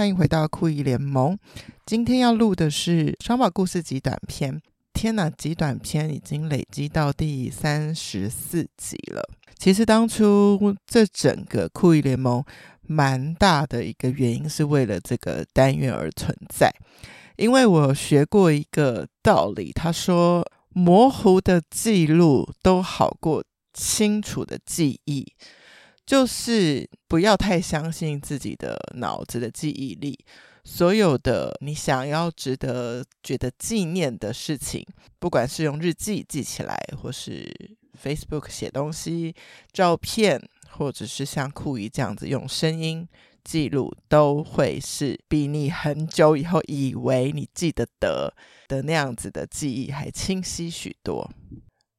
欢迎回到酷姨联盟。今天要录的是双宝故事极短篇。天哪，极短篇已经累积到第三十四集了。其实当初这整个酷姨联盟蛮大的一个原因，是为了这个单元而存在。因为我学过一个道理，他说模糊的记录都好过清楚的记忆。就是不要太相信自己的脑子的记忆力，所有的你想要值得觉得纪念的事情，不管是用日记记起来，或是 Facebook 写东西、照片，或者是像酷姨这样子用声音记录，都会是比你很久以后以为你记得得的那样子的记忆还清晰许多。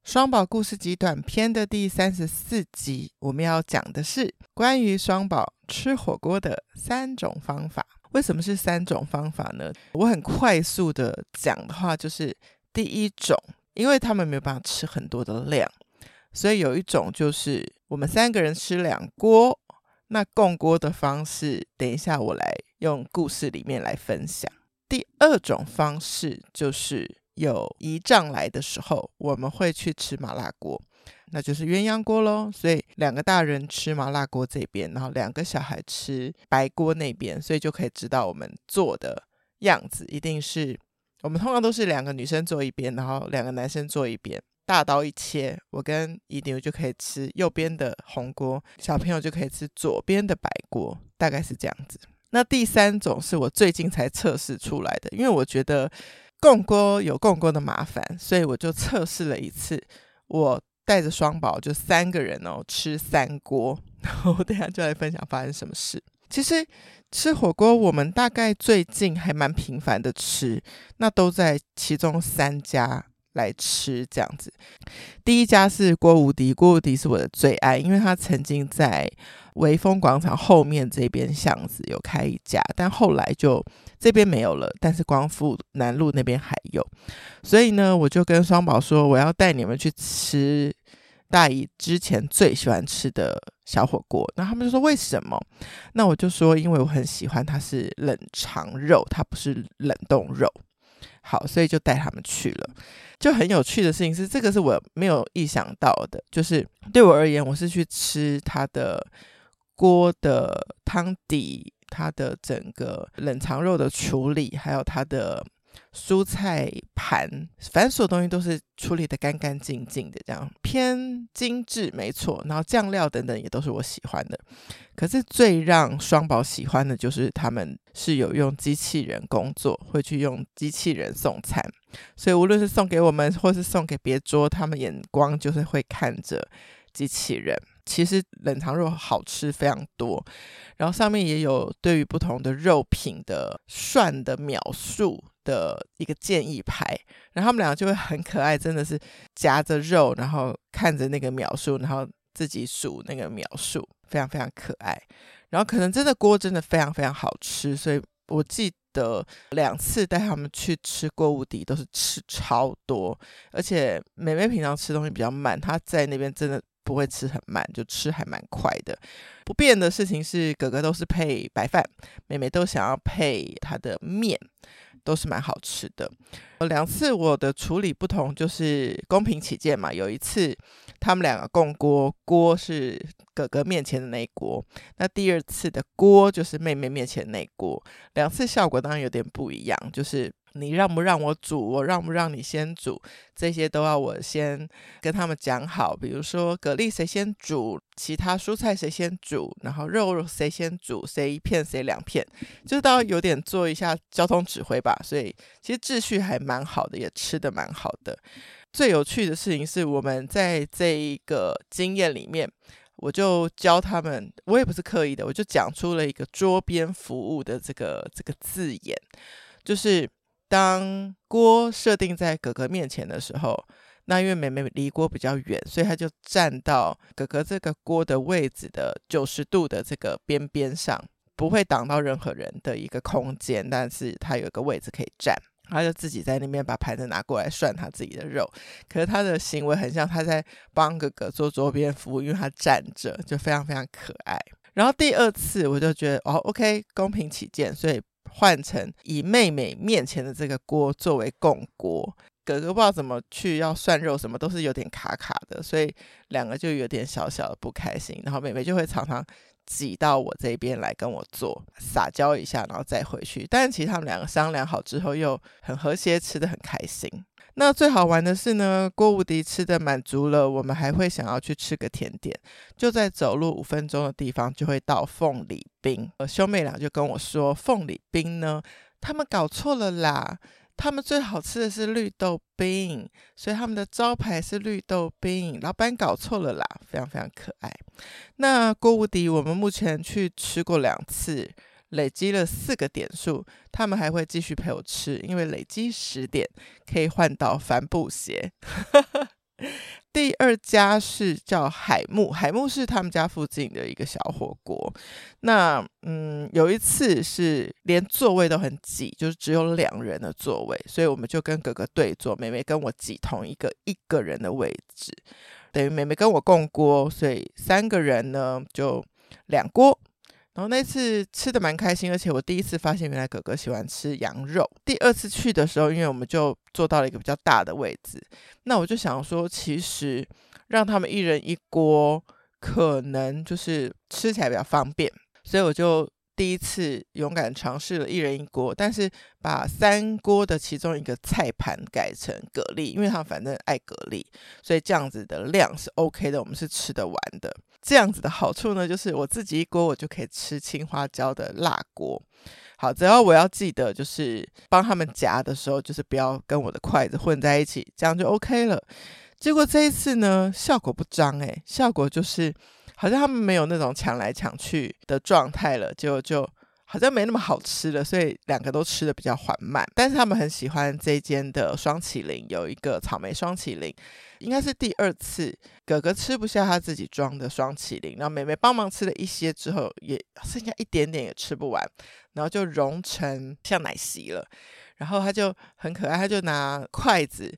双宝故事集短篇的第三十四集，我们要讲的是关于双宝吃火锅的三种方法。为什么是三种方法呢？我很快速的讲的话，就是第一种，因为他们没有办法吃很多的量，所以有一种就是我们三个人吃两锅，那共锅的方式，等一下我来用故事里面来分享。第二种方式就是。有姨丈来的时候，我们会去吃麻辣锅，那就是鸳鸯锅喽。所以两个大人吃麻辣锅这边，然后两个小孩吃白锅那边，所以就可以知道我们做的样子一定是我们通常都是两个女生坐一边，然后两个男生坐一边，大刀一切，我跟姨牛就可以吃右边的红锅，小朋友就可以吃左边的白锅，大概是这样子。那第三种是我最近才测试出来的，因为我觉得。共锅有共锅的麻烦，所以我就测试了一次。我带着双宝，就三个人哦，吃三锅。然后等下就来分享发生什么事。其实吃火锅，我们大概最近还蛮频繁的吃，那都在其中三家。来吃这样子，第一家是郭无敌，郭无敌是我的最爱，因为他曾经在微风广场后面这边巷子有开一家，但后来就这边没有了，但是光复南路那边还有，所以呢，我就跟双宝说，我要带你们去吃大姨之前最喜欢吃的小火锅，那他们就说为什么？那我就说，因为我很喜欢它是冷藏肉，它不是冷冻肉。好，所以就带他们去了。就很有趣的事情是，这个是我没有意想到的。就是对我而言，我是去吃它的锅的汤底，它的整个冷藏肉的处理，还有它的。蔬菜盘，反正所有东西都是处理得干干净净的，这样偏精致，没错。然后酱料等等也都是我喜欢的。可是最让双宝喜欢的就是他们是有用机器人工作，会去用机器人送餐，所以无论是送给我们，或是送给别桌，他们眼光就是会看着机器人。其实冷藏肉好吃非常多，然后上面也有对于不同的肉品的涮的秒数的一个建议牌，然后他们两个就会很可爱，真的是夹着肉，然后看着那个秒数，然后自己数那个秒数，非常非常可爱。然后可能真的锅真的非常非常好吃，所以我记得两次带他们去吃过无敌都是吃超多，而且妹妹平常吃东西比较慢，她在那边真的。不会吃很慢，就吃还蛮快的。不变的事情是，哥哥都是配白饭，妹妹都想要配他的面，都是蛮好吃的。两次我的处理不同，就是公平起见嘛。有一次他们两个共锅，锅是哥哥面前的那一锅，那第二次的锅就是妹妹面前那一锅。两次效果当然有点不一样，就是。你让不让我煮？我让不让你先煮？这些都要我先跟他们讲好。比如说，蛤蜊谁先煮，其他蔬菜谁先煮，然后肉肉谁先煮，谁一片谁两片，就是都要有点做一下交通指挥吧。所以其实秩序还蛮好的，也吃得蛮好的。最有趣的事情是，我们在这一个经验里面，我就教他们，我也不是刻意的，我就讲出了一个桌边服务的这个这个字眼，就是。当锅设定在哥哥面前的时候，那因为妹妹离锅比较远，所以她就站到哥哥这个锅的位置的九十度的这个边边上，不会挡到任何人的一个空间，但是她有个位置可以站，他就自己在那边把盘子拿过来涮他自己的肉。可是他的行为很像他在帮哥哥做桌边服务，因为他站着就非常非常可爱。然后第二次我就觉得哦，OK，公平起见，所以换成以妹妹面前的这个锅作为供锅。哥哥不知道怎么去要涮肉，什么都是有点卡卡的，所以两个就有点小小的不开心。然后妹妹就会常常挤到我这边来跟我做，撒娇一下，然后再回去。但其实他们两个商量好之后，又很和谐，吃得很开心。那最好玩的是呢，郭无敌吃的满足了，我们还会想要去吃个甜点，就在走路五分钟的地方就会到凤梨冰。呃，兄妹俩就跟我说，凤梨冰呢，他们搞错了啦。他们最好吃的是绿豆冰，所以他们的招牌是绿豆冰。老板搞错了啦，非常非常可爱。那郭无敌，我们目前去吃过两次，累积了四个点数。他们还会继续陪我吃，因为累积十点可以换到帆布鞋。第二家是叫海木，海木是他们家附近的一个小火锅。那嗯，有一次是连座位都很挤，就是只有两人的座位，所以我们就跟哥哥对坐，妹妹跟我挤同一个一个人的位置，等于妹妹跟我共锅，所以三个人呢就两锅。然后那次吃的蛮开心，而且我第一次发现原来哥哥喜欢吃羊肉。第二次去的时候，因为我们就坐到了一个比较大的位置，那我就想说，其实让他们一人一锅，可能就是吃起来比较方便，所以我就第一次勇敢尝试了一人一锅，但是把三锅的其中一个菜盘改成蛤蜊，因为他反正爱蛤蜊，所以这样子的量是 OK 的，我们是吃得完的。这样子的好处呢，就是我自己一锅，我就可以吃青花椒的辣锅。好，只要我要记得，就是帮他们夹的时候，就是不要跟我的筷子混在一起，这样就 OK 了。结果这一次呢，效果不彰诶，效果就是好像他们没有那种抢来抢去的状态了，就就。好像没那么好吃了，所以两个都吃的比较缓慢。但是他们很喜欢这间的双麒麟，有一个草莓双麒麟，应该是第二次。哥哥吃不下他自己装的双麒麟，然后妹妹帮忙吃了一些之后，也剩下一点点也吃不完，然后就融成像奶昔了。然后他就很可爱，他就拿筷子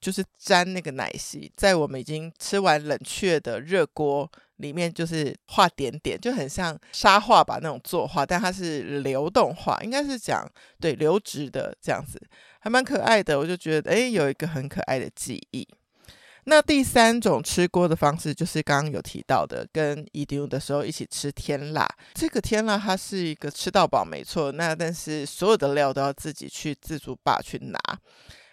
就是沾那个奶昔，在我们已经吃完冷却的热锅。里面就是画点点，就很像沙画吧那种作画，但它是流动画，应该是讲对流直的这样子，还蛮可爱的。我就觉得，诶，有一个很可爱的记忆。那第三种吃锅的方式，就是刚刚有提到的，跟一丢的时候一起吃天辣。这个天辣它是一个吃到饱，没错。那但是所有的料都要自己去自助吧去拿。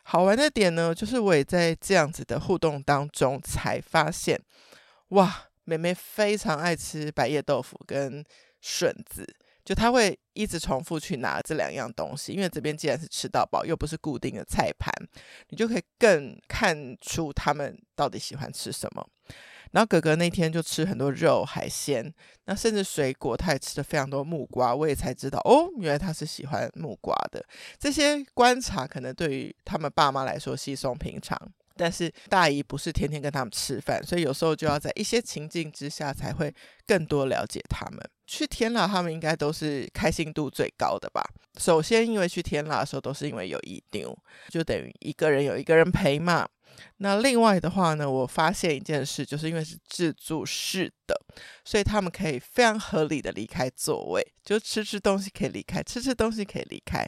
好玩的点呢，就是我也在这样子的互动当中才发现，哇！妹妹非常爱吃白叶豆腐跟笋子，就她会一直重复去拿这两样东西，因为这边既然是吃到饱，又不是固定的菜盘，你就可以更看出他们到底喜欢吃什么。然后哥哥那天就吃很多肉海鲜，那甚至水果他也吃了非常多木瓜，我也才知道哦，原来他是喜欢木瓜的。这些观察可能对于他们爸妈来说稀松平常。但是大姨不是天天跟他们吃饭，所以有时候就要在一些情境之下才会更多了解他们。去天啦，他们应该都是开心度最高的吧？首先，因为去天啦的时候都是因为有一丢，就等于一个人有一个人陪嘛。那另外的话呢，我发现一件事，就是因为是自助式的，所以他们可以非常合理的离开座位，就吃吃东西可以离开，吃吃东西可以离开，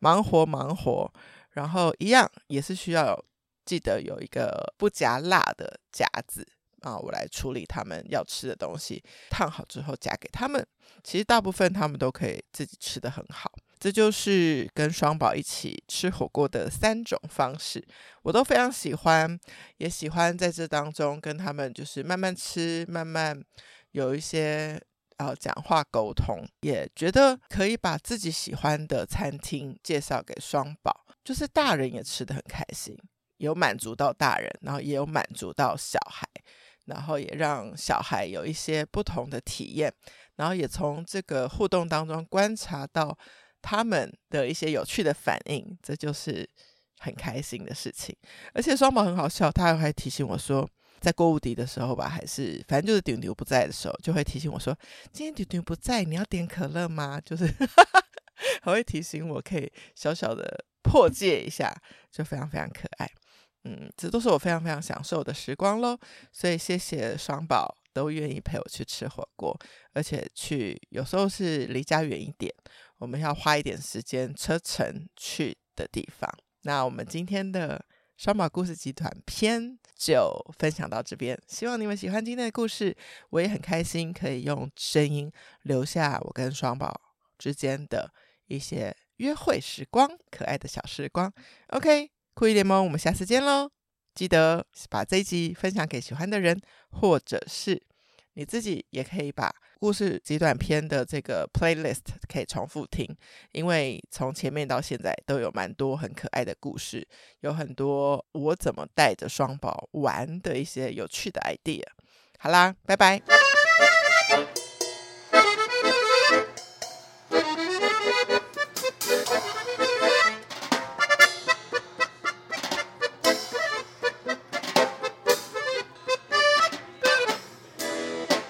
忙活忙活，然后一样也是需要。记得有一个不夹辣的夹子啊，我来处理他们要吃的东西，烫好之后夹给他们。其实大部分他们都可以自己吃得很好。这就是跟双宝一起吃火锅的三种方式，我都非常喜欢，也喜欢在这当中跟他们就是慢慢吃，慢慢有一些啊讲话沟通，也觉得可以把自己喜欢的餐厅介绍给双宝，就是大人也吃得很开心。有满足到大人，然后也有满足到小孩，然后也让小孩有一些不同的体验，然后也从这个互动当中观察到他们的一些有趣的反应，这就是很开心的事情。而且双宝很好笑，他还提醒我说，在郭无敌的时候吧，还是反正就是丢丢不在的时候，就会提醒我说，今天丢丢不在，你要点可乐吗？就是 还会提醒我，可以小小的破戒一下，就非常非常可爱。嗯，这都是我非常非常享受的时光喽，所以谢谢双宝都愿意陪我去吃火锅，而且去有时候是离家远一点，我们要花一点时间车程去的地方。那我们今天的双宝故事集团篇就分享到这边，希望你们喜欢今天的故事。我也很开心可以用声音留下我跟双宝之间的一些约会时光，可爱的小时光。OK，酷一联萌，我们下次见喽！记得把这一集分享给喜欢的人，或者是你自己也可以把故事极短篇的这个 playlist 可以重复听，因为从前面到现在都有蛮多很可爱的故事，有很多我怎么带着双宝玩的一些有趣的 idea。好啦，拜拜。